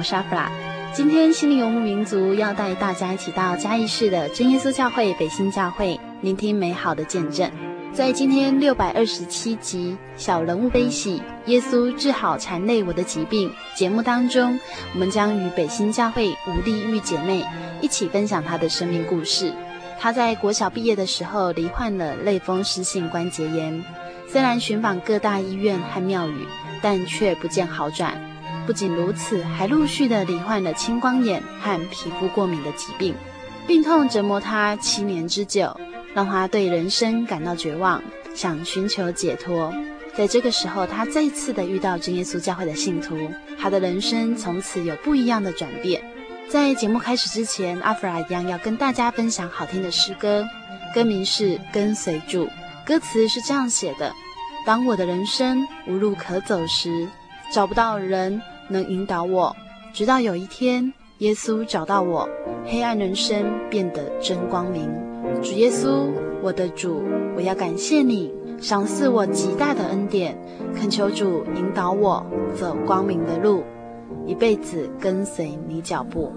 我是阿弗拉。今天，心灵游牧民族要带大家一起到嘉义市的真耶稣教会北新教会，聆听美好的见证。在今天六百二十七集《小人物悲喜》，耶稣治好缠累我的疾病节目当中，我们将与北新教会吴丽玉姐妹一起分享她的生命故事。她在国小毕业的时候，罹患了类风湿性关节炎。虽然寻访各大医院和庙宇，但却不见好转。不仅如此，还陆续的罹患了青光眼和皮肤过敏的疾病，病痛折磨他七年之久，让他对人生感到绝望，想寻求解脱。在这个时候，他再次的遇到真耶稣教会的信徒，他的人生从此有不一样的转变。在节目开始之前，阿弗拉一样要跟大家分享好听的诗歌，歌名是《跟随主》。歌词是这样写的：当我的人生无路可走时，找不到人能引导我，直到有一天，耶稣找到我，黑暗人生变得真光明。主耶稣，我的主，我要感谢你，赏赐我极大的恩典，恳求主引导我走光明的路，一辈子跟随你脚步。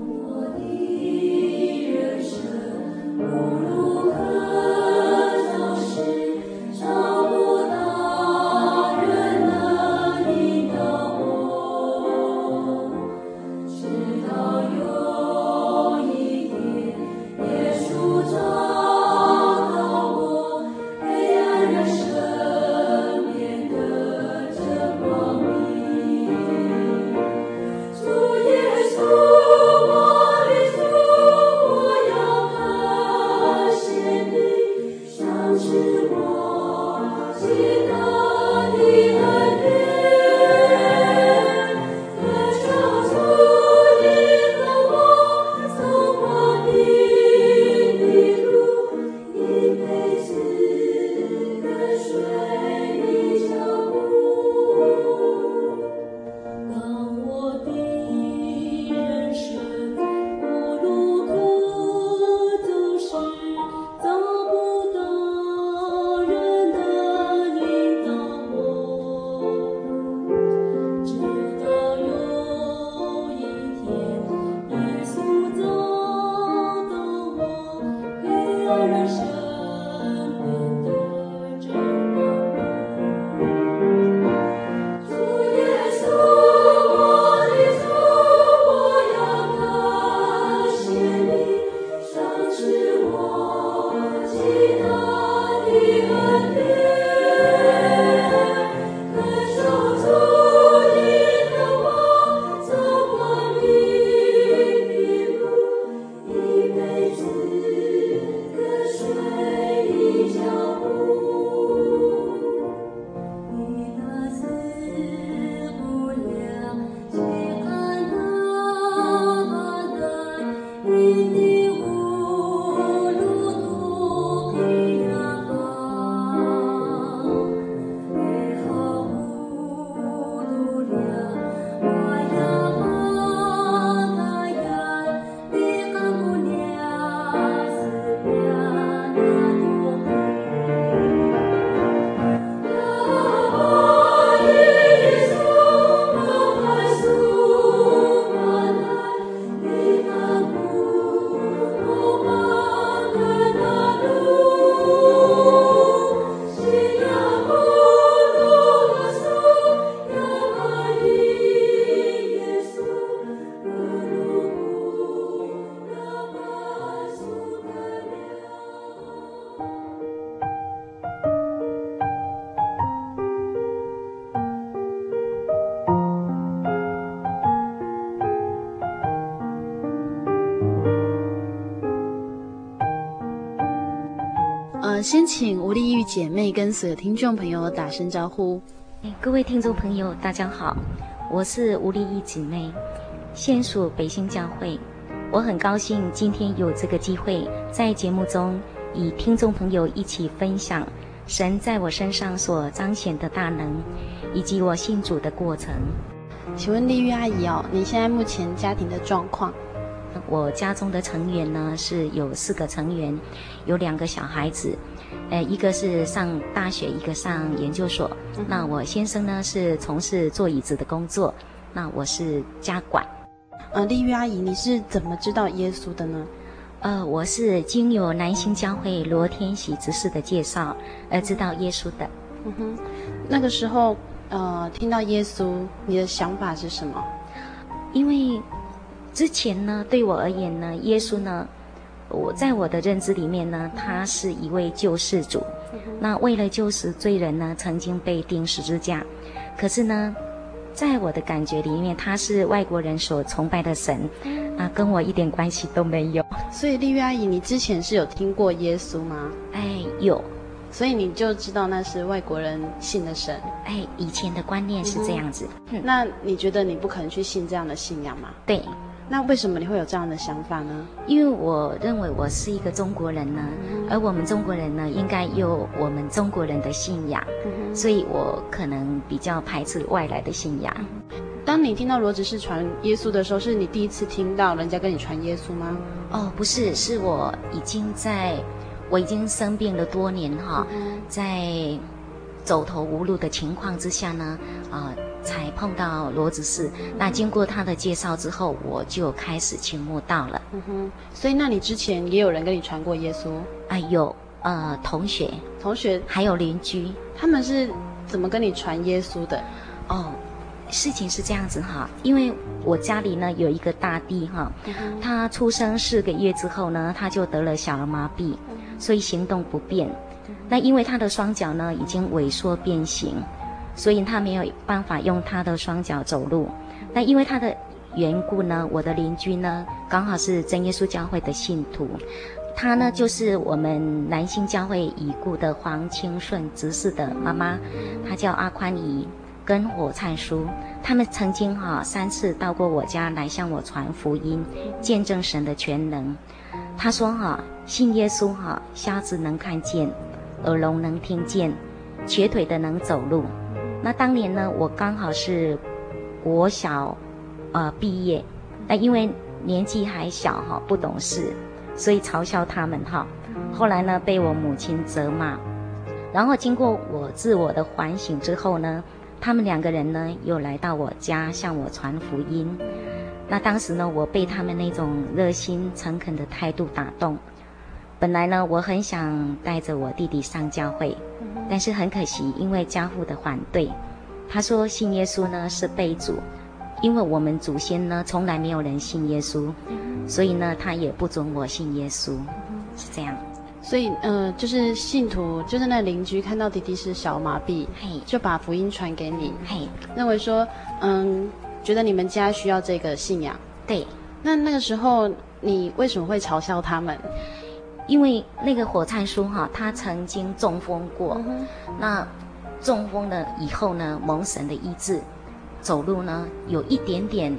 先请吴丽玉姐妹跟所有听众朋友打声招呼。各位听众朋友，大家好，我是吴丽玉姐妹，现属北新教会。我很高兴今天有这个机会在节目中与听众朋友一起分享神在我身上所彰显的大能，以及我信主的过程。请问丽玉阿姨哦，你现在目前家庭的状况？我家中的成员呢，是有四个成员，有两个小孩子，呃，一个是上大学，一个上研究所。嗯、那我先生呢是从事做椅子的工作，那我是家管。呃，丽玉阿姨，你是怎么知道耶稣的呢？呃，我是经由南新教会罗天喜执事的介绍而知道耶稣的。嗯哼，那个时候，呃，听到耶稣，你的想法是什么？因为。之前呢，对我而言呢，耶稣呢，我在我的认知里面呢，他是一位救世主。那为了救赎罪人呢，曾经被钉十字架。可是呢，在我的感觉里面，他是外国人所崇拜的神，啊，跟我一点关系都没有。所以丽玉阿姨，你之前是有听过耶稣吗？哎，有。所以你就知道那是外国人信的神。哎，以前的观念是这样子。嗯，那你觉得你不可能去信这样的信仰吗？对。那为什么你会有这样的想法呢？因为我认为我是一个中国人呢，嗯、而我们中国人呢，应该有我们中国人的信仰，嗯、所以我可能比较排斥外来的信仰。当你听到罗执事传耶稣的时候，是你第一次听到人家跟你传耶稣吗？哦，不是，是我已经在，我已经生病了多年哈，嗯、在走投无路的情况之下呢，啊、呃。才碰到罗执事，那经过他的介绍之后，我就开始倾慕到了。嗯哼，所以那你之前也有人跟你传过耶稣？啊，有，呃，同学，同学，还有邻居，他们是怎么跟你传耶稣的？哦，事情是这样子哈，因为我家里呢有一个大弟哈，嗯、他出生四个月之后呢，他就得了小儿麻痹，嗯、所以行动不便。那因为他的双脚呢已经萎缩变形。所以他没有办法用他的双脚走路。那因为他的缘故呢，我的邻居呢刚好是真耶稣教会的信徒，他呢就是我们南新教会已故的黄清顺执事的妈妈，她叫阿宽姨跟火灿叔，他们曾经哈、三次到过我家来向我传福音，见证神的全能。他说哈、信耶稣哈、瞎子能看见，耳聋能听见，瘸腿的能走路。那当年呢，我刚好是国小，呃，毕业。那因为年纪还小哈，不懂事，所以嘲笑他们哈。后来呢，被我母亲责骂。然后经过我自我的反省之后呢，他们两个人呢又来到我家向我传福音。那当时呢，我被他们那种热心诚恳的态度打动。本来呢，我很想带着我弟弟上教会，但是很可惜，因为家父的反对，他说信耶稣呢是背祖，因为我们祖先呢从来没有人信耶稣，所以呢他也不准我信耶稣，是这样。所以呃，就是信徒，就是那邻居看到弟弟是小麻痹，嘿，就把福音传给你，嘿，认为说，嗯，觉得你们家需要这个信仰，对。那那个时候你为什么会嘲笑他们？因为那个火灿叔哈，他曾经中风过，嗯、那中风了以后呢，蒙神的医治，走路呢有一点点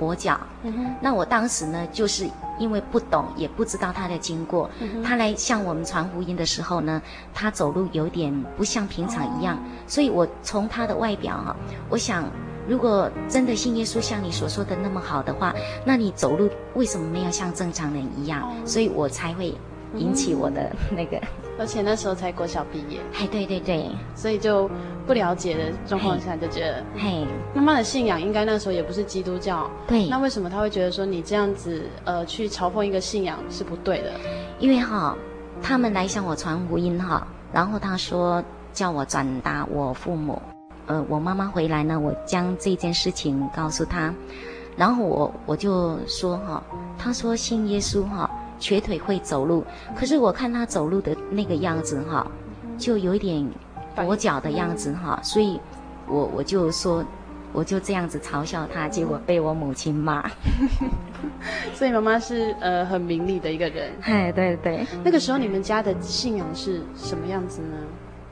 跛脚。嗯、那我当时呢，就是因为不懂，也不知道他的经过，嗯、他来向我们传福音的时候呢，他走路有点不像平常一样，哦、所以我从他的外表哈，我想，如果真的信耶稣像你所说的那么好的话，那你走路为什么没有像正常人一样？哦、所以我才会。引起我的那个，而且那时候才国小毕业，哎，对对对，所以就不了解的状况下就觉得，嘿，妈妈的信仰应该那时候也不是基督教，对，那为什么他会觉得说你这样子呃去嘲讽一个信仰是不对的？因为哈，他们来向我传福音哈，然后他说叫我转达我父母，呃，我妈妈回来呢，我将这件事情告诉他，然后我我就说哈，他说信耶稣哈。瘸腿会走路，可是我看他走路的那个样子哈，就有一点跛脚的样子哈，所以我我就说，我就这样子嘲笑他，结果被我母亲骂。所以妈妈是呃很明理的一个人。哎，对对。那个时候你们家的信仰是什么样子呢？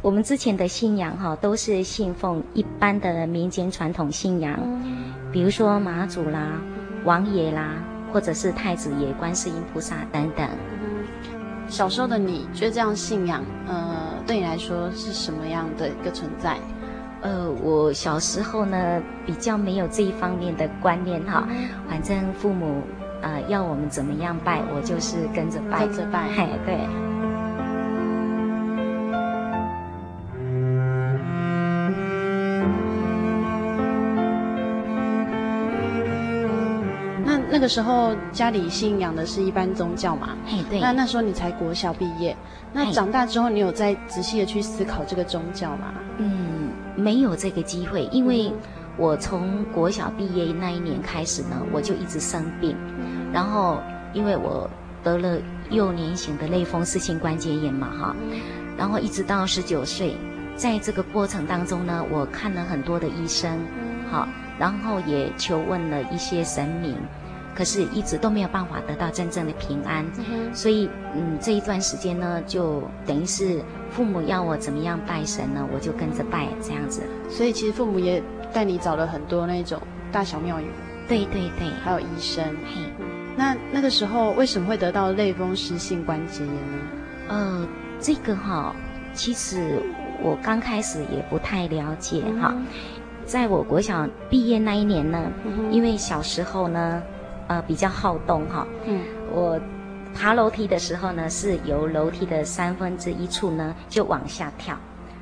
我们之前的信仰哈，都是信奉一般的民间传统信仰，嗯、比如说妈祖啦、王爷啦，或者是太子爷、观世音菩萨等等。小时候的你觉得这样信仰，呃，对你来说是什么样的一个存在？呃，我小时候呢，比较没有这一方面的观念哈，反正父母呃要我们怎么样拜，我就是跟着拜，跟着拜，嘿，对。个时候家里信仰的是一般宗教嘛？嘿，对。那那时候你才国小毕业，那长大之后你有再仔细的去思考这个宗教吗？嗯。没有这个机会，因为我从国小毕业那一年开始呢，我就一直生病，然后因为我得了幼年型的类风湿性关节炎嘛，哈，然后一直到十九岁，在这个过程当中呢，我看了很多的医生，好，然后也求问了一些神明，可是一直都没有办法得到真正的平安，所以嗯，这一段时间呢，就等于是。父母要我怎么样拜神呢？我就跟着拜这样子。所以其实父母也带你找了很多那种大小庙宇。对对对，还有医生。嘿，那那个时候为什么会得到类风湿性关节炎呢？呃，这个哈，其实我刚开始也不太了解哈。嗯、在我国小毕业那一年呢，嗯、因为小时候呢，呃，比较好动哈。嗯，我。爬楼梯的时候呢，是由楼梯的三分之一处呢就往下跳。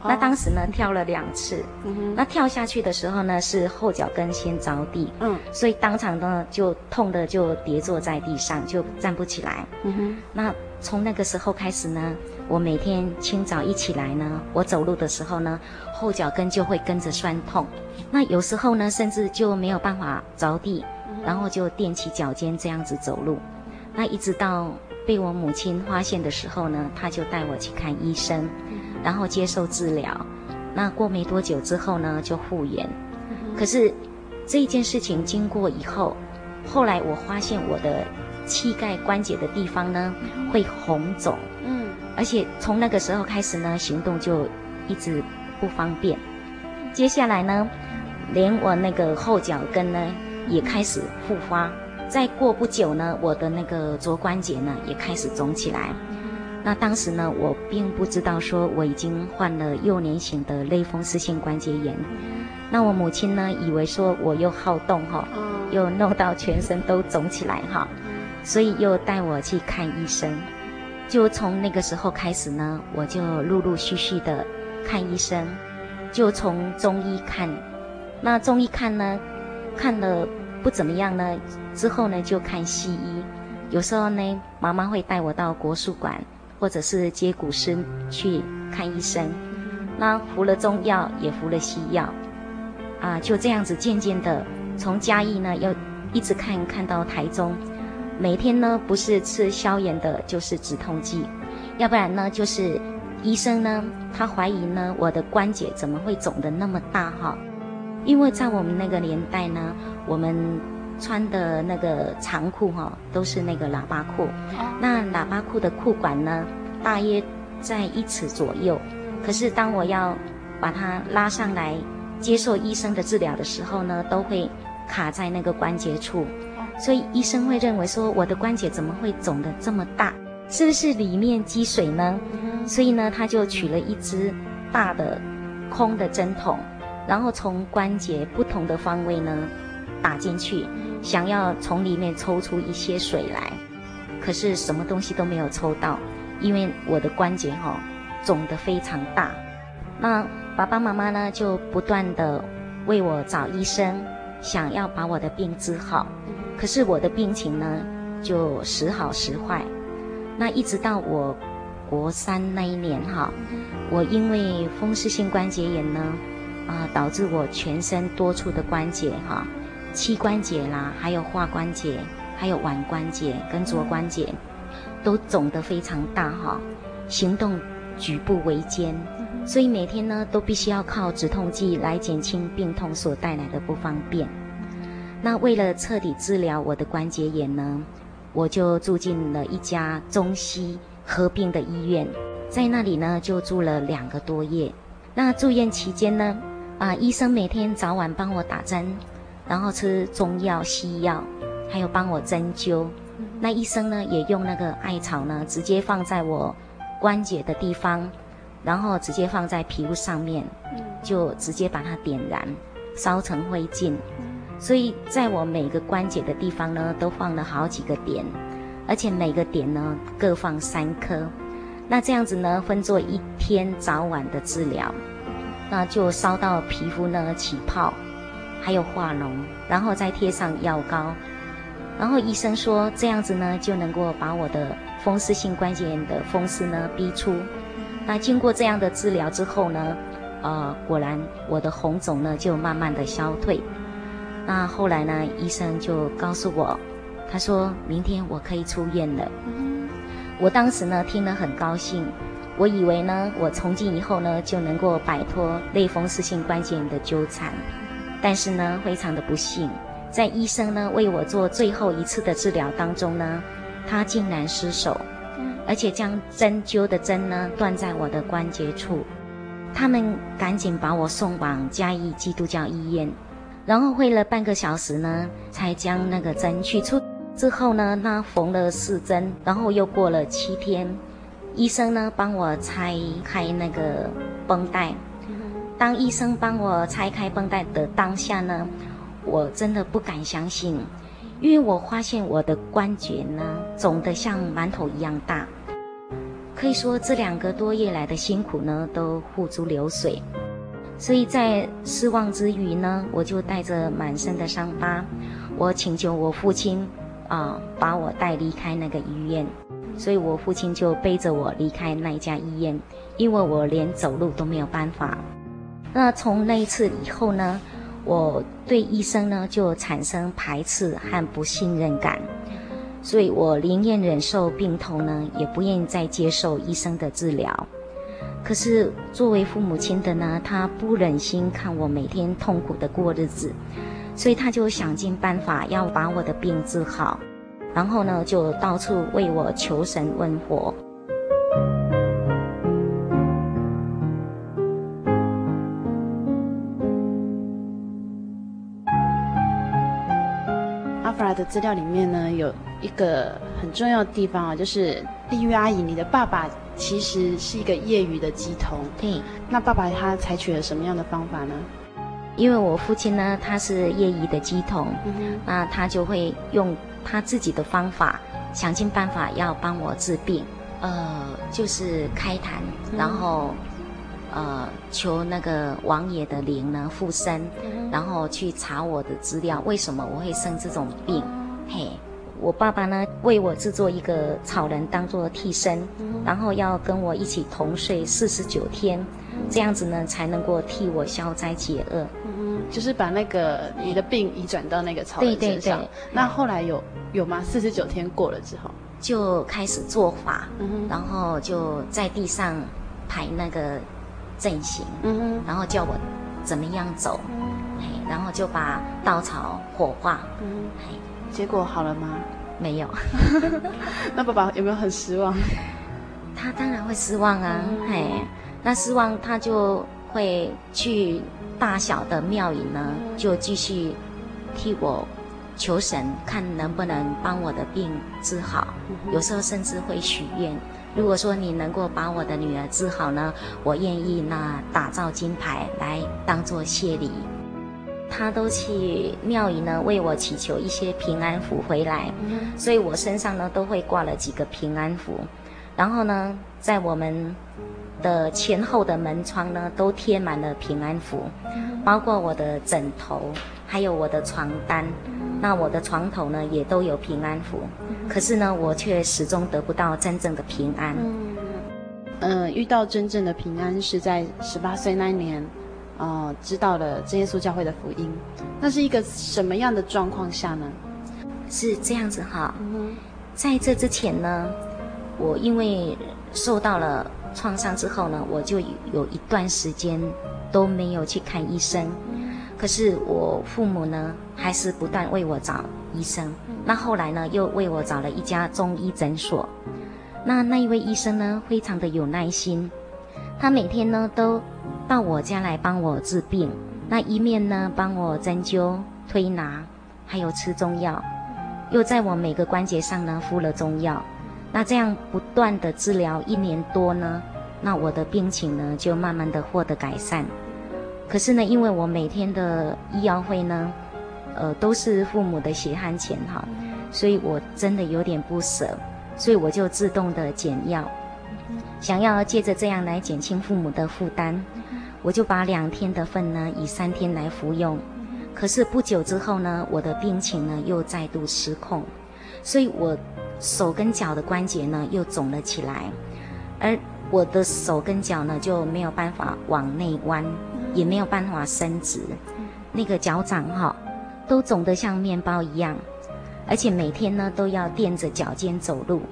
哦、那当时呢跳了两次，嗯、哼那跳下去的时候呢是后脚跟先着地，嗯，所以当场呢就痛的就跌坐在地上，就站不起来。嗯哼，那从那个时候开始呢，我每天清早一起来呢，我走路的时候呢，后脚跟就会跟着酸痛。那有时候呢，甚至就没有办法着地，然后就踮起脚尖这样子走路。那一直到被我母亲发现的时候呢，她就带我去看医生，然后接受治疗。那过没多久之后呢，就复原。可是这一件事情经过以后，后来我发现我的膝盖关节的地方呢会红肿，嗯，而且从那个时候开始呢，行动就一直不方便。接下来呢，连我那个后脚跟呢也开始复发。再过不久呢，我的那个肘关节呢也开始肿起来。那当时呢，我并不知道说我已经患了幼年型的类风湿性关节炎。那我母亲呢，以为说我又好动哈，又弄到全身都肿起来哈，所以又带我去看医生。就从那个时候开始呢，我就陆陆续续的看医生，就从中医看，那中医看呢，看了。不怎么样呢，之后呢就看西医，有时候呢妈妈会带我到国术馆或者是接骨师去看医生，那服了中药也服了西药，啊就这样子渐渐的从嘉义呢要一直看看到台中，每天呢不是吃消炎的就是止痛剂，要不然呢就是医生呢他怀疑呢我的关节怎么会肿得那么大哈。因为在我们那个年代呢，我们穿的那个长裤哈，都是那个喇叭裤。那喇叭裤的裤管呢，大约在一尺左右。可是当我要把它拉上来接受医生的治疗的时候呢，都会卡在那个关节处。所以医生会认为说，我的关节怎么会肿得这么大？是不是里面积水呢？所以呢，他就取了一支大的空的针筒。然后从关节不同的方位呢打进去，想要从里面抽出一些水来，可是什么东西都没有抽到，因为我的关节哈、肿得非常大。那爸爸妈妈呢就不断地为我找医生，想要把我的病治好，可是我的病情呢就时好时坏。那一直到我国三那一年哈，我因为风湿性关节炎呢。啊，导致我全身多处的关节哈，膝关节啦，还有胯关节，还有腕关节跟肘关节，都肿得非常大哈，行动举步维艰。所以每天呢都必须要靠止痛剂来减轻病痛所带来的不方便。那为了彻底治疗我的关节炎呢，我就住进了一家中西合并的医院，在那里呢就住了两个多月。那住院期间呢，啊，医生每天早晚帮我打针，然后吃中药、西药，还有帮我针灸。那医生呢也用那个艾草呢，直接放在我关节的地方，然后直接放在皮肤上面，就直接把它点燃，烧成灰烬。所以在我每个关节的地方呢，都放了好几个点，而且每个点呢各放三颗。那这样子呢，分作一天早晚的治疗，那就烧到皮肤呢起泡，还有化脓，然后再贴上药膏，然后医生说这样子呢就能够把我的风湿性关节炎的风湿呢逼出。那经过这样的治疗之后呢，呃，果然我的红肿呢就慢慢的消退。那后来呢，医生就告诉我，他说明天我可以出院了。我当时呢听了很高兴，我以为呢我从今以后呢就能够摆脱类风湿性关节炎的纠缠，但是呢非常的不幸，在医生呢为我做最后一次的治疗当中呢，他竟然失手，而且将针灸的针呢断在我的关节处，他们赶紧把我送往嘉义基督教医院，然后费了半个小时呢才将那个针取出。之后呢，他缝了四针，然后又过了七天，医生呢帮我拆开那个绷带。当医生帮我拆开绷带的当下呢，我真的不敢相信，因为我发现我的关节呢肿得像馒头一样大。可以说这两个多月来的辛苦呢都付诸流水，所以在失望之余呢，我就带着满身的伤疤，我请求我父亲。啊，把我带离开那个医院，所以我父亲就背着我离开那一家医院，因为我连走路都没有办法。那从那一次以后呢，我对医生呢就产生排斥和不信任感，所以我宁愿忍受病痛呢，也不愿意再接受医生的治疗。可是作为父母亲的呢，他不忍心看我每天痛苦的过日子。所以他就想尽办法要把我的病治好，然后呢，就到处为我求神问佛。阿弗拉的资料里面呢，有一个很重要的地方啊，就是丽玉阿姨，你的爸爸其实是一个业余的乩童。对，那爸爸他采取了什么样的方法呢？因为我父亲呢，他是业余的乩童，嗯，那他就会用他自己的方法，想尽办法要帮我治病，呃，就是开坛，然后，嗯，呃，求那个王爷的灵呢附身，嗯，然后去查我的资料，为什么我会生这种病？嘿，我爸爸呢为我制作一个草人当做替身，嗯，然后要跟我一起同睡四十九天，嗯，这样子呢才能够替我消灾解厄。就是把那个你的病移转到那个草人身上。对对对。那后来有有吗？四十九天过了之后，就开始做法，嗯，然后就在地上排那个阵型，嗯，然后叫我怎么样走，嗯，然后就把稻草火化，嗯，结果好了吗？没有。那爸爸有没有很失望？他当然会失望啊，嗯，嘿，那失望他就会去。大小的庙宇呢，就继续替我求神，看能不能帮我的病治好。有时候甚至会许愿，如果说你能够把我的女儿治好呢，我愿意那打造金牌来当做谢礼。他都去庙宇呢为我祈求一些平安符回来，所以我身上呢都会挂了几个平安符，然后呢在我们。的前后的门窗呢，都贴满了平安符，包括我的枕头，还有我的床单。那我的床头呢，也都有平安符。可是呢，我却始终得不到真正的平安。嗯、呃，遇到真正的平安是在十八岁那一年，呃，知道了真耶稣教会的福音。那是一个什么样的状况下呢？是这样子哈，在这之前呢，我因为受到了。创伤之后呢，我就有一段时间都没有去看医生。可是我父母呢，还是不断为我找医生。那后来呢，又为我找了一家中医诊所。那那一位医生呢，非常的有耐心，他每天呢都到我家来帮我治病。那一面呢，帮我针灸、推拿，还有吃中药，又在我每个关节上呢敷了中药。那这样不断的治疗一年多呢，那我的病情呢就慢慢的获得改善。可是呢，因为我每天的医药费呢，呃，都是父母的血汗钱哈，所以我真的有点不舍，所以我就自动的减药，想要借着这样来减轻父母的负担，我就把两天的份呢，以三天来服用。可是不久之后呢，我的病情呢又再度失控，所以我手跟脚的关节呢又肿了起来，而我的手跟脚呢就没有办法往内弯。也没有办法伸直，那个脚掌哈，都肿得像面包一样，而且每天呢都要垫着脚尖走路。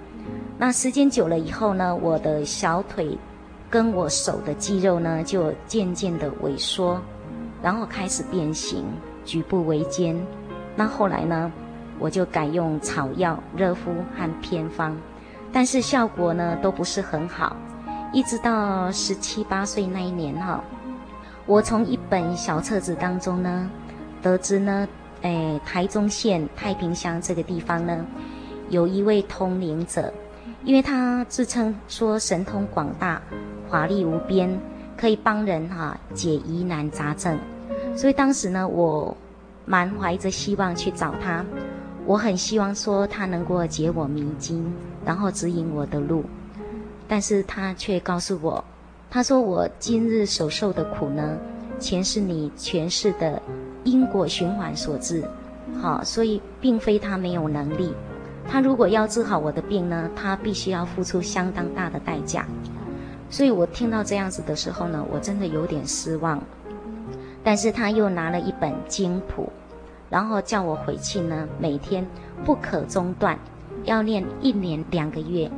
那时间久了以后呢，我的小腿跟我手的肌肉呢就渐渐的萎缩，然后开始变形，举步维艰。那后来呢，我就改用草药、热敷和偏方，但是效果呢都不是很好。一直到十七八岁那一年哈。我从一本小册子当中呢，得知呢，诶，台中县太平乡这个地方呢，有一位通灵者，因为他自称说神通广大，法力无边，可以帮人哈、解疑难杂症，所以当时呢，我满怀着希望去找他，我很希望说他能够解我迷津，然后指引我的路，但是他却告诉我。他说：“我今日所受的苦呢，全是你前世的因果循环所致，好，所以并非他没有能力。他如果要治好我的病呢，他必须要付出相当大的代价。所以我听到这样子的时候呢，我真的有点失望。但是他又拿了一本经谱，然后叫我回去呢，每天不可中断，要念一年两个月。”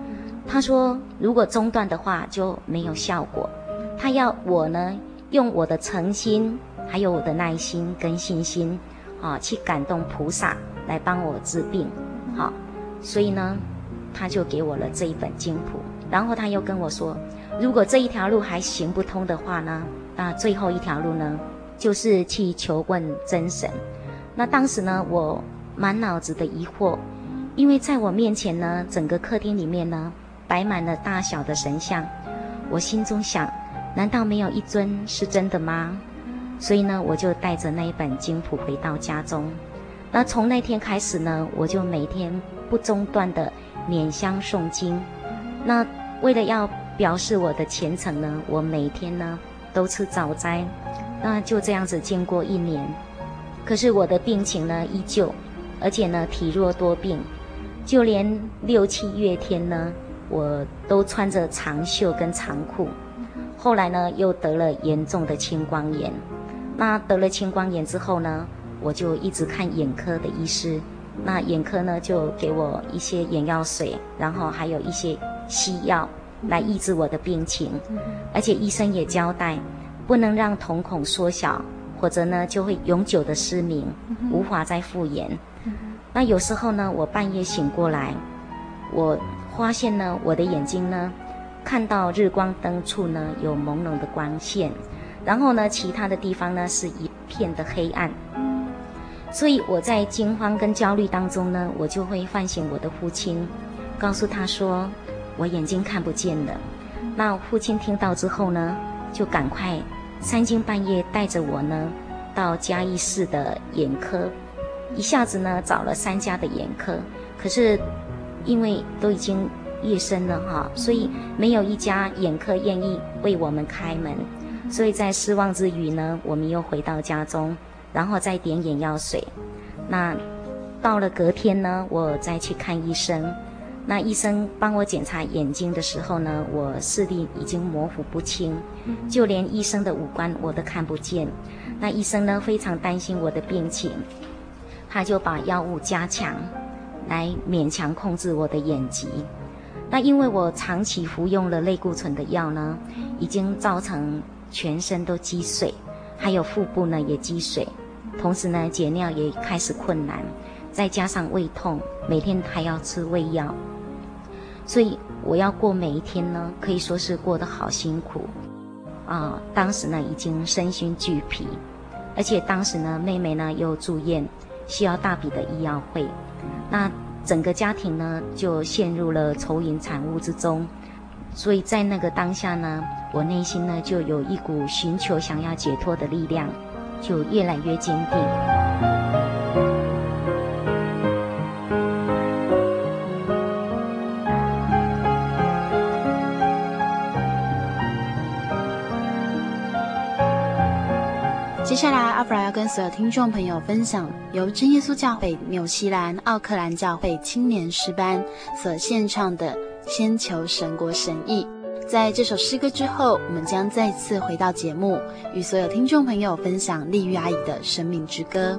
他说：“如果中断的话，就没有效果。他要我呢，用我的诚心，还有我的耐心跟信心，啊，去感动菩萨来帮我治病。好，所以呢，他就给我了这一本经谱。然后他又跟我说，如果这一条路还行不通的话呢，那最后一条路呢，就是去求问真神。那当时呢，我满脑子的疑惑，因为在我面前呢，整个客厅里面呢。”摆满了大小的神像，我心中想：难道没有一尊是真的吗？所以呢，我就带着那一本经谱回到家中。那从那天开始呢，我就每天不中断的拈香诵经。那为了要表示我的虔诚呢，我每天呢都吃早斋。那就这样子经过一年，可是我的病情呢依旧，而且呢体弱多病，就连六七月天呢。我都穿着长袖跟长裤，后来呢又得了严重的青光眼。那得了青光眼之后呢，我就一直看眼科的医师。那眼科呢就给我一些眼药水，然后还有一些西药来抑制我的病情。而且医生也交代，不能让瞳孔缩小，否则呢就会永久的失明，无法再复眼。那有时候呢，我半夜醒过来，我。发现呢，我的眼睛呢，看到日光灯处呢有朦胧的光线，然后呢，其他的地方呢是一片的黑暗。所以我在惊慌跟焦虑当中呢，我就会唤醒我的父亲，告诉他说我眼睛看不见了。那父亲听到之后呢，就赶快三更半夜带着我呢到嘉义市的眼科，一下子呢找了三家的眼科，可是。因为都已经夜深了哈，所以没有一家眼科愿意为我们开门，所以在失望之余呢，我们又回到家中，然后再点眼药水。那到了隔天呢，我再去看医生。那医生帮我检查眼睛的时候呢，我视力已经模糊不清，就连医生的五官我都看不见。那医生呢，非常担心我的病情，他就把药物加强。来勉强控制我的眼疾，那因为我长期服用了类固醇的药呢，已经造成全身都积水，还有腹部呢也积水，同时呢解尿也开始困难，再加上胃痛，每天还要吃胃药，所以我要过每一天呢，可以说是过得好辛苦啊。当时呢已经身心俱疲，而且当时呢妹妹呢又住院，需要大笔的医药费，那。整个家庭呢，就陷入了愁云惨雾之中，所以在那个当下呢，我内心呢就有一股寻求想要解脱的力量，就越来越坚定。接下来，阿弗拉要跟所有听众朋友分享由真耶稣教会纽西兰奥克兰教会青年诗班所献唱的《先求神国神意》。在这首诗歌之后，我们将再次回到节目，与所有听众朋友分享丽玉阿姨的生命之歌。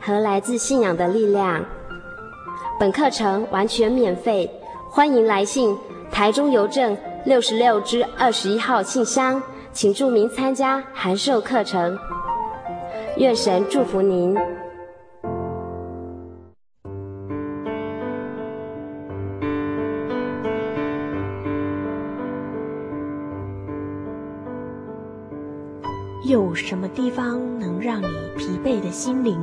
和来自信仰的力量。本课程完全免费，欢迎来信台中邮政六十六支二十一号信箱，请注明参加函授课程。愿神祝福您。有什么地方能让你疲惫的心灵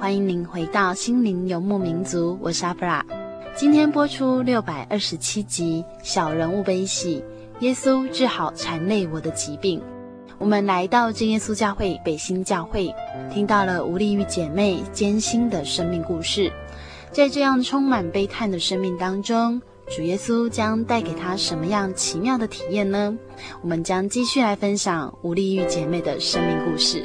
欢迎您回到《心灵游牧民族》，我是阿弗拉。今天播出六百二十七集《小人物悲喜》，耶稣治好缠累我的疾病。我们来到真耶稣教会北新教会，听到了吴丽玉姐妹艰辛的生命故事。在这样充满悲叹的生命当中，主耶稣将带给她什么样奇妙的体验呢？我们将继续来分享吴丽玉姐妹的生命故事。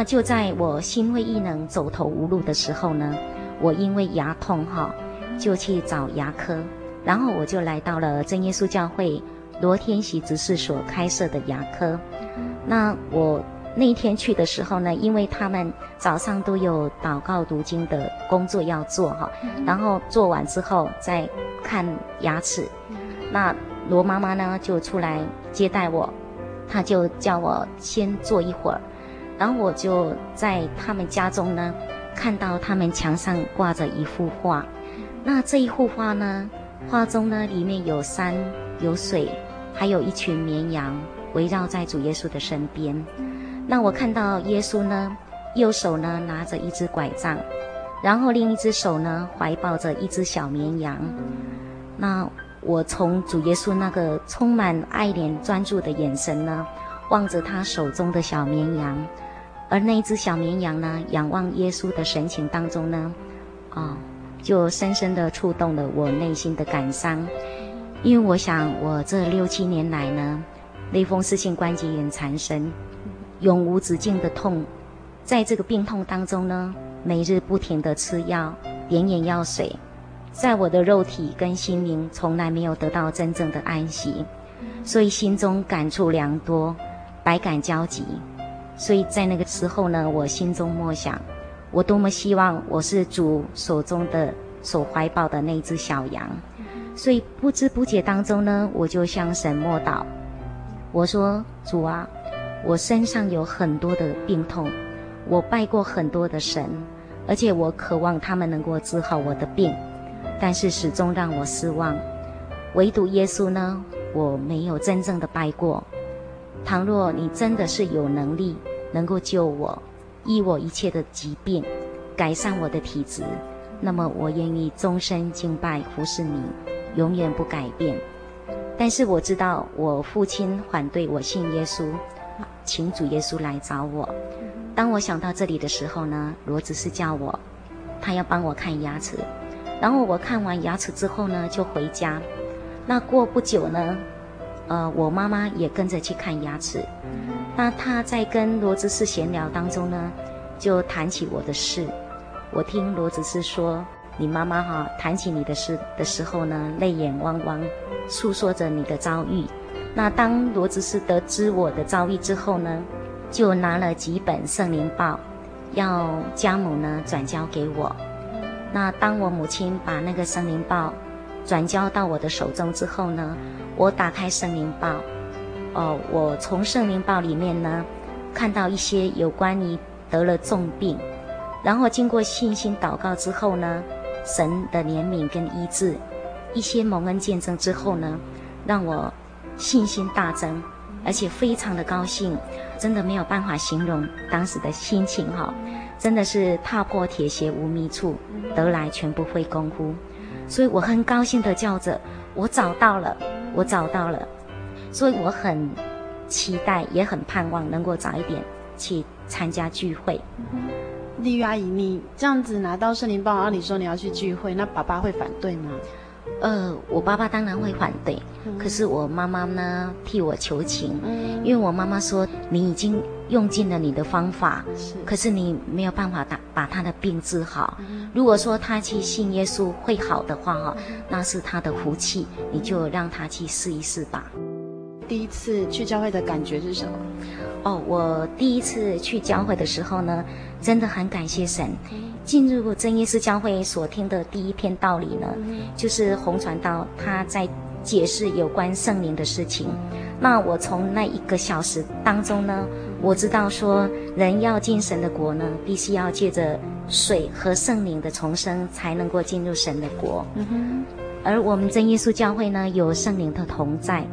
那就在我心灰意冷、走投无路的时候呢，我因为牙痛哈，就去找牙科，然后我就来到了真耶稣教会罗天喜执事所开设的牙科。那我那一天去的时候呢，因为他们早上都有祷告读经的工作要做哈，然后做完之后再看牙齿。那罗妈妈呢就出来接待我，她就叫我先坐一会儿。然后我就在他们家中呢，看到他们墙上挂着一幅画，那这一幅画呢，画中呢里面有山有水，还有一群绵羊围绕在主耶稣的身边。那我看到耶稣呢，右手呢拿着一只拐杖，然后另一只手呢怀抱着一只小绵羊。那我从主耶稣那个充满爱怜专注的眼神呢，望着他手中的小绵羊。而那只小绵羊呢，仰望耶稣的神情当中呢，啊、就深深地触动了我内心的感伤，因为我想，我这六七年来呢，类风湿性关节炎缠身，永无止境的痛，在这个病痛当中呢，每日不停地吃药，点眼药水，在我的肉体跟心灵从来没有得到真正的安息，所以心中感触良多，百感交集。所以在那个时候呢，我心中默想，我多么希望我是主手中的、所怀抱的那只小羊。所以不知不觉当中呢，我就向神默祷，我说：“主啊，我身上有很多的病痛，我拜过很多的神，而且我渴望他们能够治好我的病，但是始终让我失望。唯独耶稣呢，我没有真正的拜过。倘若你真的是有能力能够救我，医我一切的疾病，改善我的体质，那么我愿意终身敬拜服侍你，永远不改变。但是我知道我父亲反对我信耶稣，请主耶稣来找我。当我想到这里的时候呢，罗执事叫我，他要帮我看牙齿。然后我看完牙齿之后呢，就回家。那过不久呢，呃，我妈妈也跟着去看牙齿。那他在跟罗执事闲聊当中呢，就谈起我的事。我听罗执事说，你妈妈哈谈起你的事的时候呢，泪眼汪汪，诉说着你的遭遇。那当罗执事得知我的遭遇之后呢，就拿了几本圣灵报，要家母呢转交给我。那当我母亲把那个圣灵报转交到我的手中之后呢，我打开圣灵报，哦，我从圣灵报里面呢看到一些有关于得了重病，然后经过信心祷告之后呢，神的怜悯跟医治，一些蒙恩见证之后呢，让我信心大增。而且非常的高兴，真的没有办法形容当时的心情哈，真的是踏破铁鞋无觅处，得来全不费工夫，所以我很高兴的叫着，我找到了，我找到了，所以我很期待，也很盼望能够早一点去参加聚会。丽玉阿姨，你这样子拿到圣灵报，按理说你要去聚会，那爸爸会反对吗？呃，我爸爸当然会反对，嗯、可是我妈妈呢替我求情，嗯、因为我妈妈说，你已经用尽了你的方法，是可是你没有办法把把他的病治好。嗯、如果说他去信耶稣会好的话哈，嗯、那是他的福气，你就让他去试一试吧。第一次去教会的感觉是什么？哦，我第一次去教会的时候呢，真的很感谢神。进入真耶稣教会所听的第一篇道理呢，就是红传道他在解释有关圣灵的事情。那我从那一个小时当中呢，我知道说人要进神的国呢，必须要借着水和圣灵的重生，才能够进入神的国。嗯哼而我们真耶稣教会呢，有圣灵的同在，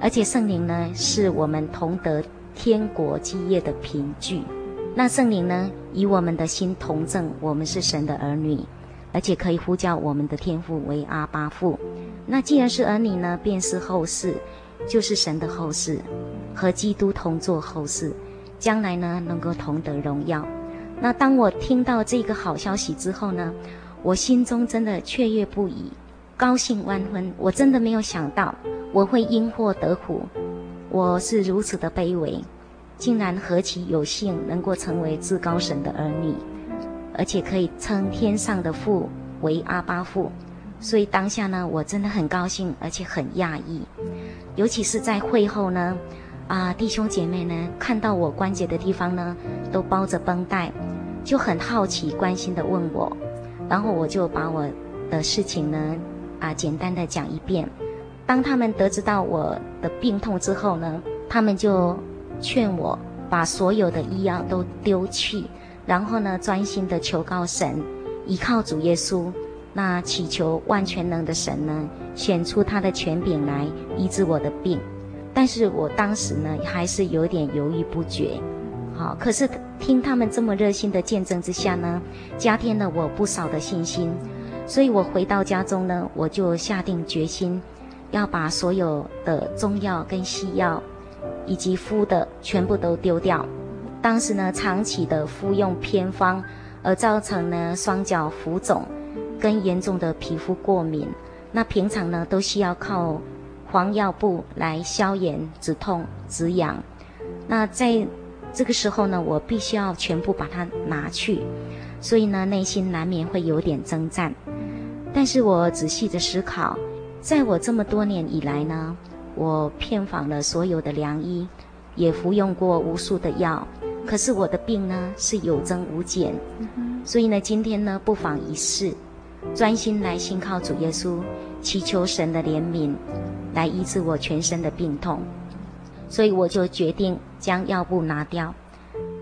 而且圣灵呢，是我们同得天国基业的凭据。那圣灵呢，与我们的心同证，我们是神的儿女，而且可以呼叫我们的天父为阿爸父。那既然是儿女呢，便是后世，就是神的后世，和基督同作后世，将来呢能够同得荣耀。那当我听到这个好消息之后呢，我心中真的雀跃不已，高兴万分。我真的没有想到我会因祸得福，我是如此的卑微。竟然何其有幸能够成为至高神的儿女，而且可以称天上的父为阿爸父，所以当下呢，我真的很高兴，而且很讶异。尤其是在会后呢，啊，弟兄姐妹呢，看到我关节的地方呢，都包着绷带，就很好奇、关心地问我，然后我就把我的事情呢，啊，简单的讲一遍。当他们得知到我的病痛之后呢，他们就。劝我把所有的医药都丢弃，然后呢，专心的求告神，依靠主耶稣，那祈求万全能的神呢，显出他的权柄来医治我的病。但是我当时呢，还是有点犹豫不决。好，可是听他们这么热心的见证之下呢，加添了我不少的信心。所以我回到家中呢，我就下定决心，要把所有的中药跟西药。以及敷的全部都丢掉。当时呢，长期的服用偏方，而造成呢双脚浮肿，跟严重的皮肤过敏。那平常呢都需要靠黄药布来消炎、止痛、止痒。那在这个时候呢，我必须要全部把它拿去，所以呢内心难免会有点挣扎。但是我仔细的思考，在我这么多年以来呢。我遍访了所有的良医，也服用过无数的药，可是我的病呢是有增无减。所以呢，今天呢不妨一试，专心来信靠主耶稣，祈求神的怜悯，来医治我全身的病痛。所以我就决定将药布拿掉。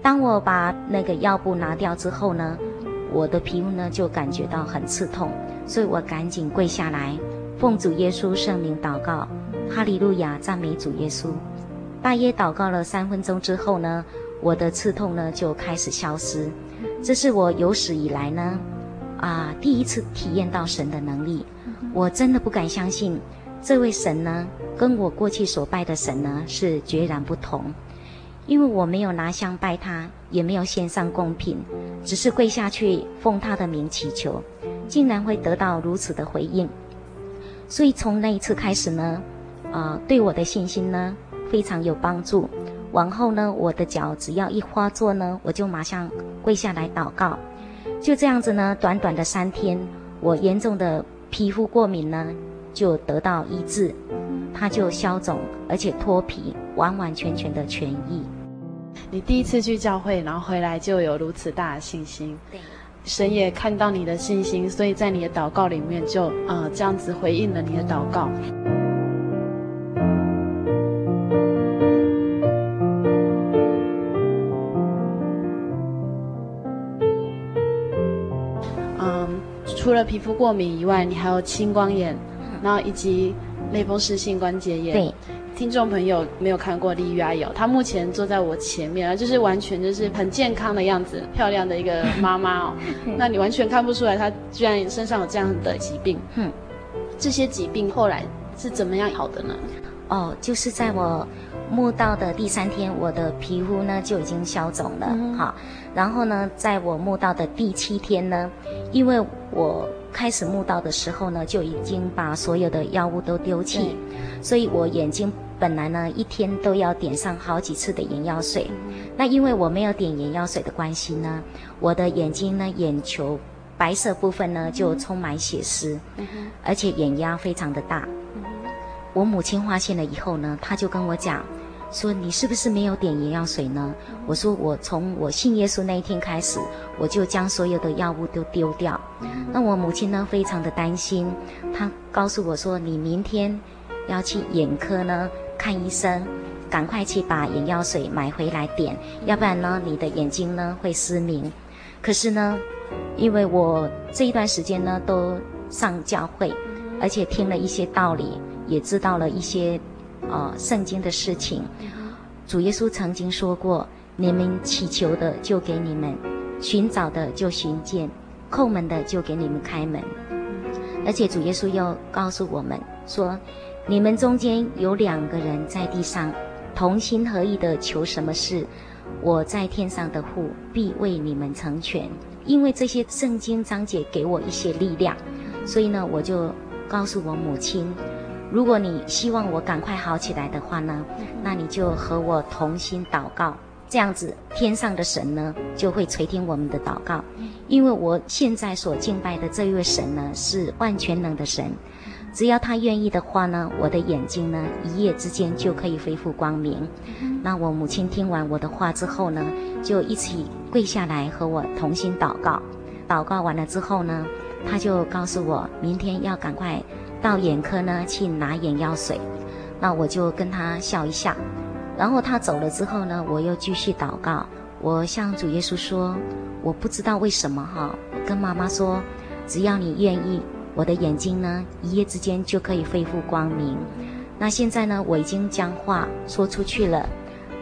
当我把那个药布拿掉之后呢，我的皮肤呢就感觉到很刺痛，所以我赶紧跪下来，奉主耶稣圣名祷告，哈利路亚，赞美主耶稣。大约祷告了三分钟之后呢，我的刺痛呢就开始消失。这是我有史以来呢，啊，第一次体验到神的能力。我真的不敢相信，这位神呢，跟我过去所拜的神呢是截然不同。因为我没有拿香拜他，也没有献上贡品，只是跪下去奉他的名祈求，竟然会得到如此的回应。所以从那一次开始呢，啊、对我的信心呢非常有帮助。往后呢，我的脚只要一发作呢，我就马上跪下来祷告。就这样子呢，短短的三天，我严重的皮肤过敏呢就得到医治，它就消肿，而且脱皮，完完全全的痊愈。你第一次去教会，然后回来就有如此大的信心。对，神也看到你的信心，所以在你的祷告里面就呃这样子回应了你的祷告。嗯，除了皮肤过敏以外，你还有青光眼，然后以及类风湿性关节炎。对。听众朋友没有看过丽玉阿姨，她目前坐在我前面啊，就是完全就是很健康的样子，漂亮的一个妈妈哦。那你完全看不出来，她居然身上有这样的疾病。嗯，这些疾病后来是怎么样好的呢？哦，就是在我墓道的第三天，我的皮肤呢就已经消肿了。嗯、好，然后呢，在我墓道的第七天呢，因为我开始墓道的时候呢，就已经把所有的药物都丢弃，所以我眼睛。本来呢，一天都要点上好几次的眼药水，那因为我没有点眼药水的关系呢，我的眼睛呢，眼球白色部分呢就充满血丝，而且眼压非常的大。我母亲发现了以后呢，她就跟我讲说：“你是不是没有点眼药水呢？”我说：“我从我信耶稣那一天开始，我就将所有的药物都丢掉。”那我母亲呢，非常的担心，她告诉我说：“你明天要去眼科呢。”看医生，赶快去把眼药水买回来点，要不然呢，你的眼睛呢会失明。可是呢，因为我这一段时间呢都上教会，而且听了一些道理，也知道了一些呃圣经的事情。主耶稣曾经说过：“你们祈求的就给你们，寻找的就寻见，叩门的就给你们开门。”而且主耶稣又告诉我们说。你们中间有两个人在地上同心合意的求什么事，我在天上的父必为你们成全。因为这些圣经章节给我一些力量，所以呢，我就告诉我母亲，如果你希望我赶快好起来的话呢，那你就和我同心祷告，这样子天上的神呢就会垂听我们的祷告。因为我现在所敬拜的这一位神呢是万全能的神。只要他愿意的话呢，我的眼睛呢，一夜之间就可以恢复光明。那我母亲听完我的话之后呢，就一起跪下来和我同心祷告。祷告完了之后呢，他就告诉我，明天要赶快到眼科呢去拿眼药水。那我就跟他笑一笑。然后他走了之后呢，我又继续祷告。我向主耶稣说，我不知道为什么哈，跟妈妈说，只要你愿意。我的眼睛呢，一夜之间就可以恢复光明。那现在呢，我已经将话说出去了，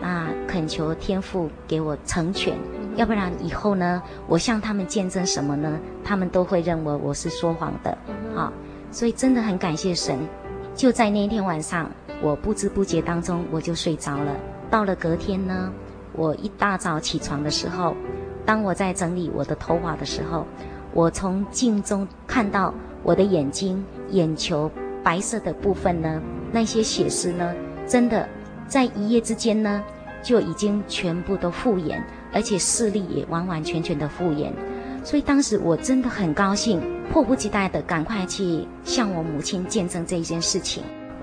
那恳求天父给我成全，要不然以后呢，我向他们见证什么呢？他们都会认为我是说谎的。好，所以真的很感谢神。就在那一天晚上，我不知不觉当中我就睡着了。到了隔天呢，我一大早起床的时候，当我在整理我的头发的时候，我从镜中看到。我的眼睛、眼球白色的部分呢，那些血丝呢，真的在一夜之间呢，就已经全部都复原，而且视力也完完全全的复原。所以当时我真的很高兴，迫不及待的赶快去向我母亲见证这一件事情。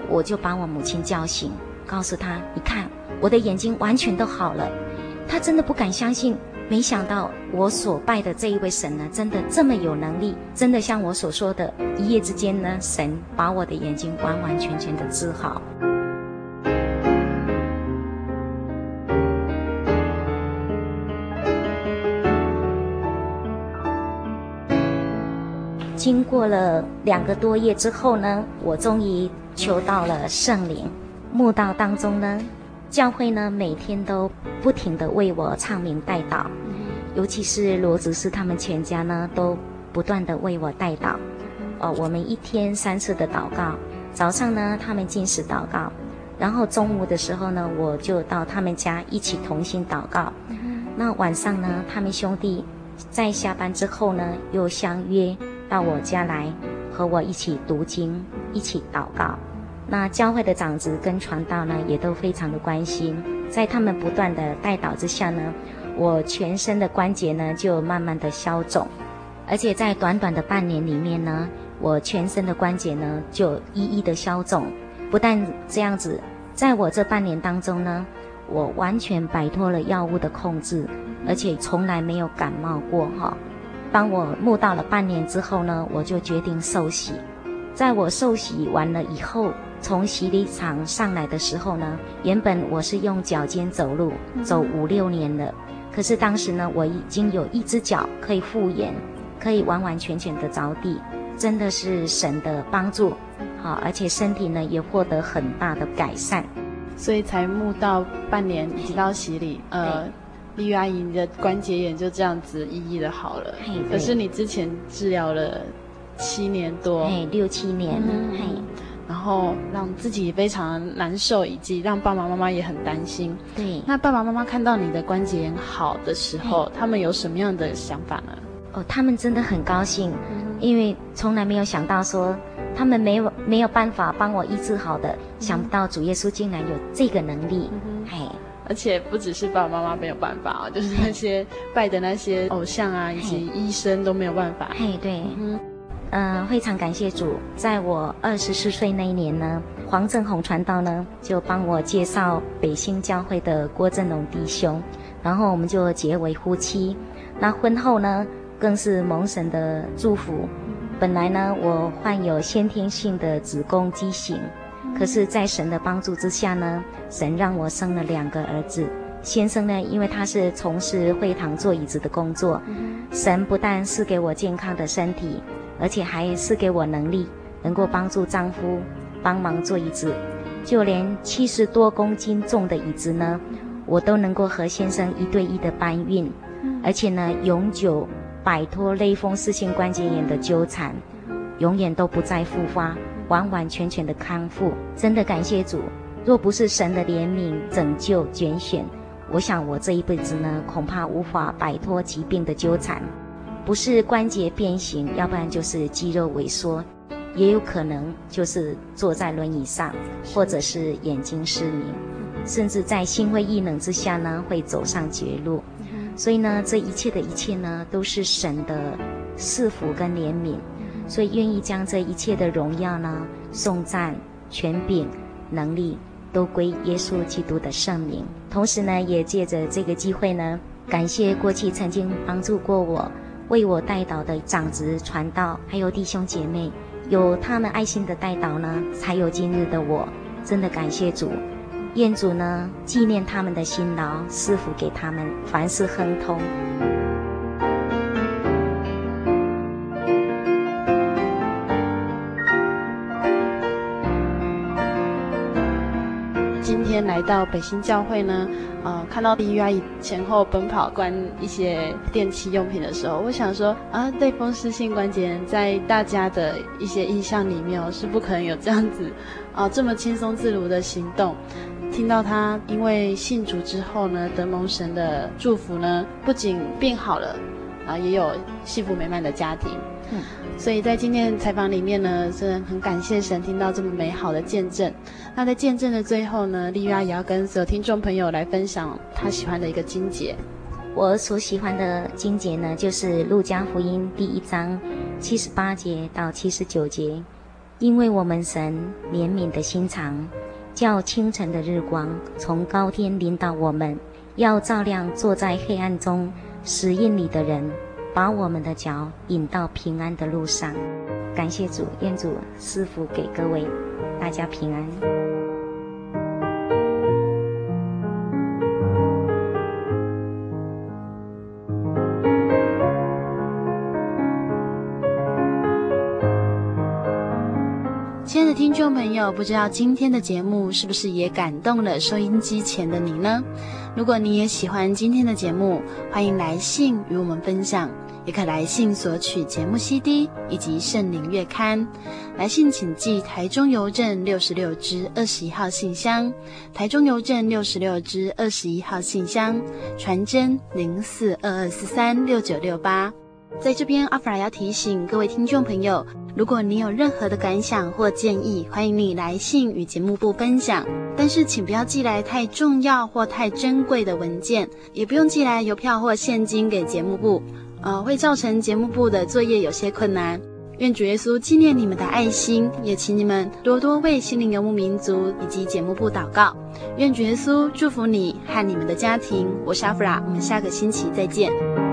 我就把我母亲叫醒，告诉她：“你看，我的眼睛完全都好了。”她真的不敢相信。没想到我所拜的这一位神呢，真的这么有能力，真的像我所说的，一夜之间呢，神把我的眼睛完完全全的治好。经过了两个多月之后呢，我终于求到了圣灵。墓道当中呢，教会呢每天都不停的为我唱名代祷，尤其是罗执事他们全家呢都不断的为我代祷。哦，我们一天三次的祷告，早上呢他们进食祷告，然后中午的时候呢我就到他们家一起同心祷告。那晚上呢，他们兄弟在下班之后呢又相约到我家来和我一起读经，一起祷告。那教会的长子跟传道呢也都非常的关心，在他们不断的带导之下呢，我全身的关节呢就慢慢的消肿，而且在短短的半年里面呢。我全身的关节呢，就一一的消肿。不但这样子，在我这半年当中呢，我完全摆脱了药物的控制，而且从来没有感冒过哈。当我慕道了半年之后呢，我就决定受洗。在我受洗完了以后，从洗礼场上来的时候呢，原本我是用脚尖走路，走五六年了。可是当时呢，我已经有一只脚可以复原，可以完完全全的着地。真的是神的帮助，好，而且身体呢也获得很大的改善，所以才募到半年，一直到洗礼，呃，丽玉阿姨你的关节炎就这样子一一的好了。可是你之前治疗了七年多，六七年，嘿、嗯，然后让自己非常难受，以及让爸爸妈妈也很担心。对，那爸爸妈妈看到你的关节炎好的时候，他们有什么样的想法呢？哦，他们真的很高兴。因为从来没有想到说他们没有没有办法帮我医治好的，嗯、想不到主耶稣竟然有这个能力，哎、嗯，而且不只是爸爸妈妈没有办法，就是那些拜的那些偶像啊，以及医生都没有办法。嘿，对，嗯、呃，非常感谢主，在我二十四岁那一年呢，黄正宏传道呢就帮我介绍北新教会的郭振龙弟兄，然后我们就结为夫妻。那婚后呢，更是蒙神的祝福。本来呢，我患有先天性的子宫畸形，可是，在神的帮助之下呢，神让我生了两个儿子。先生呢，因为他是从事会堂做椅子的工作，神不但赐给我健康的身体，而且还赐给我能力，能够帮助丈夫帮忙做椅子。就连七十多公斤重的椅子呢，我都能够和先生一对一的搬运，而且呢，永久。摆脱类风湿性关节炎的纠缠，永远都不再复发，完完全全的康复。真的感谢主！若不是神的怜悯、拯救、拣选，我想我这一辈子呢，恐怕无法摆脱疾病的纠缠。不是关节变形，要不然就是肌肉萎缩，也有可能就是坐在轮椅上，或者是眼睛失明，甚至在心灰意冷之下呢，会走上绝路。所以呢，这一切的一切呢，都是神的赐福跟怜悯，所以愿意将这一切的荣耀呢、颂赞、权柄、能力，都归耶稣基督的圣名。同时呢，也借着这个机会呢，感谢过去曾经帮助过我、为我代祷的长子传道，还有弟兄姐妹，有他们爱心的代祷呢，才有今日的我。真的感谢主。愿主呢纪念他们的辛劳，赐福给他们，凡事亨通。今天来到北新教会呢，呃，看到丽玉阿姨前后奔跑关一些电器用品的时候，我想说啊，类风湿性关节炎在大家的一些印象里面哦，是不可能有这样子啊这么轻松自如的行动。听到他因为信主之后呢，得蒙神的祝福呢，不仅病好了，啊，也有幸福美满的家庭。嗯，所以在今天采访里面呢，真的很感谢神听到这么美好的见证。那在见证的最后呢，丽玉阿姨要跟所有听众朋友来分享她喜欢的一个经节。我所喜欢的经节呢，就是路加福音第一章七十八节到七十九节，因为我们神怜悯的心肠。叫清晨的日光从高天临到我们，要照亮坐在黑暗中死荫里的人，把我们的脚引到平安的路上。感谢主，愿主赐福给各位，大家平安。亲爱的听众朋友，不知道今天的节目是不是也感动了收音机前的你呢？如果你也喜欢今天的节目，欢迎来信与我们分享，也可来信索取节目 CD 以及圣灵月刊。来信请寄台中邮政六十六支二十一号信箱，台中邮政六十六支二十一号信箱，传真零四二二四三六九六八。在这边，阿弗拉要提醒各位听众朋友，如果你有任何的感想或建议，欢迎你来信与节目部分享。但是，请不要寄来太重要或太珍贵的文件，也不用寄来邮票或现金给节目部，呃，会造成节目部的作业有些困难。愿主耶稣纪念你们的爱心，也请你们多多为心灵游牧民族以及节目部祷告。愿主耶稣祝福你和你们的家庭。我是阿弗拉，我们下个星期再见。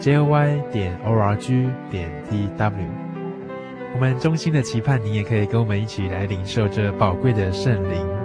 Joy 点 org 点 D W，我们衷心的期盼你也可以跟我们一起来领受这宝贵的圣灵。